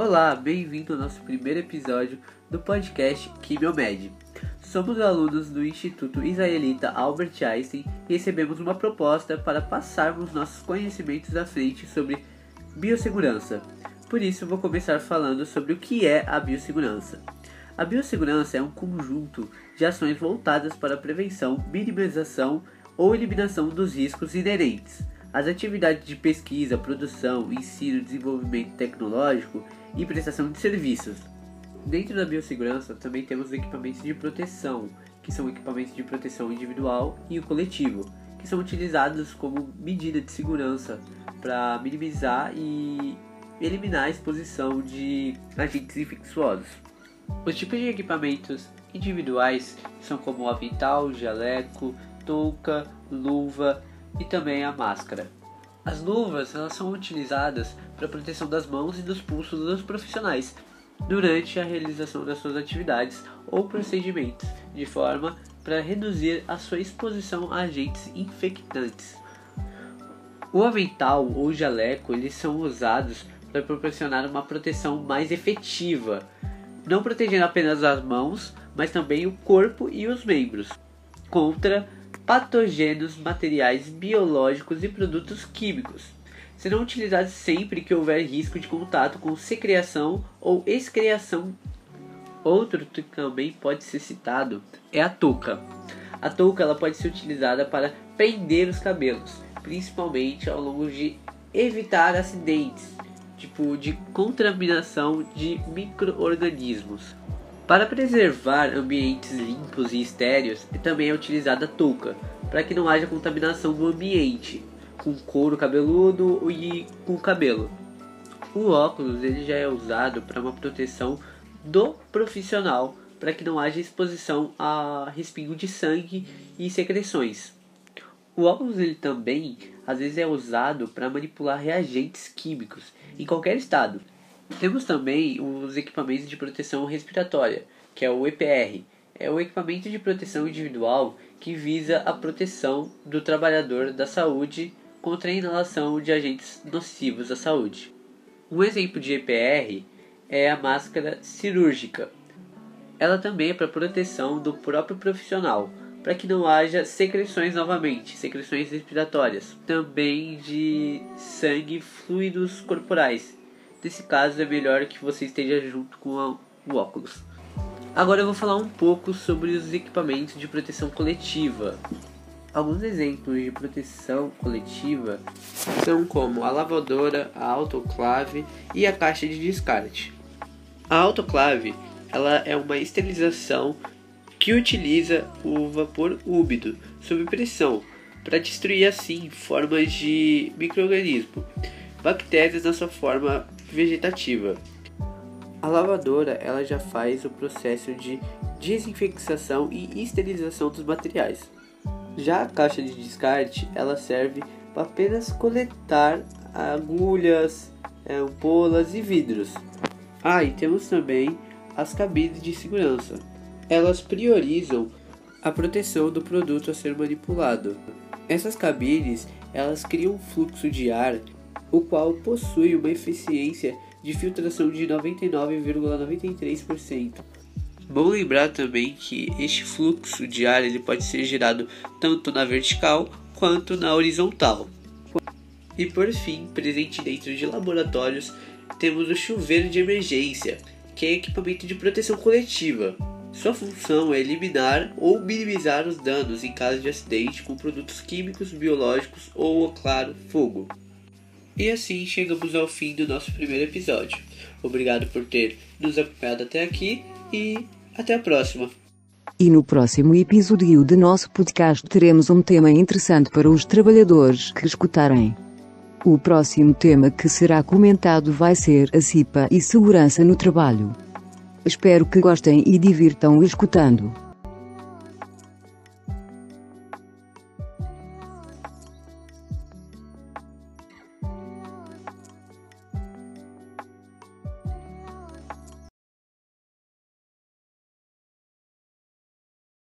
Olá, bem-vindo ao nosso primeiro episódio do podcast Quimiomed. Somos alunos do Instituto Israelita Albert Einstein e recebemos uma proposta para passarmos nossos conhecimentos à frente sobre biossegurança. Por isso, vou começar falando sobre o que é a biossegurança. A biossegurança é um conjunto de ações voltadas para a prevenção, minimização ou eliminação dos riscos inerentes às atividades de pesquisa, produção, ensino, desenvolvimento tecnológico e prestação de serviços. Dentro da biossegurança também temos equipamentos de proteção, que são equipamentos de proteção individual e o coletivo, que são utilizados como medida de segurança para minimizar e eliminar a exposição de agentes infecciosos. Os tipos de equipamentos individuais são como o avental, jaleco, touca, luva e também a máscara. As luvas elas são utilizadas para proteção das mãos e dos pulsos dos profissionais durante a realização das suas atividades ou procedimentos, de forma para reduzir a sua exposição a agentes infectantes. O avental ou jaleco eles são usados para proporcionar uma proteção mais efetiva, não protegendo apenas as mãos, mas também o corpo e os membros contra patógenos, materiais biológicos e produtos químicos. Serão utilizados sempre que houver risco de contato com secreção ou excreção. Outro que também pode ser citado é a touca. A touca ela pode ser utilizada para prender os cabelos, principalmente ao longo de evitar acidentes, tipo de contaminação de microorganismos. Para preservar ambientes limpos e estéreos, também é utilizada a touca, para que não haja contaminação do ambiente, com couro cabeludo e com cabelo. O óculos ele já é usado para uma proteção do profissional, para que não haja exposição a respingo de sangue e secreções. O óculos ele também às vezes é usado para manipular reagentes químicos em qualquer estado, temos também os equipamentos de proteção respiratória, que é o EPR. É o equipamento de proteção individual que visa a proteção do trabalhador da saúde contra a inalação de agentes nocivos à saúde. Um exemplo de EPR é a máscara cirúrgica. Ela também é para proteção do próprio profissional, para que não haja secreções novamente, secreções respiratórias, também de sangue fluidos corporais, Nesse caso é melhor que você esteja junto com o óculos. Agora eu vou falar um pouco sobre os equipamentos de proteção coletiva. Alguns exemplos de proteção coletiva são como a lavadora, a autoclave e a caixa de descarte. A autoclave ela é uma esterilização que utiliza o vapor úmido sob pressão para destruir assim formas de microorganismo, bactérias na sua forma vegetativa. A lavadora ela já faz o processo de desinfecção e esterilização dos materiais. Já a caixa de descarte ela serve para apenas coletar agulhas, ampolas e vidros. Ah, e temos também as cabines de segurança. Elas priorizam a proteção do produto a ser manipulado. Essas cabines elas criam um fluxo de ar o qual possui uma eficiência de filtração de 99,93%. Bom lembrar também que este fluxo de ar ele pode ser gerado tanto na vertical quanto na horizontal. E por fim, presente dentro de laboratórios, temos o chuveiro de emergência, que é equipamento de proteção coletiva. Sua função é eliminar ou minimizar os danos em caso de acidente com produtos químicos, biológicos ou, claro, fogo. E assim chegamos ao fim do nosso primeiro episódio. Obrigado por ter nos acompanhado até aqui e até a próxima. E no próximo episódio de nosso podcast teremos um tema interessante para os trabalhadores que escutarem. O próximo tema que será comentado vai ser a CIPA e segurança no trabalho. Espero que gostem e divirtam escutando.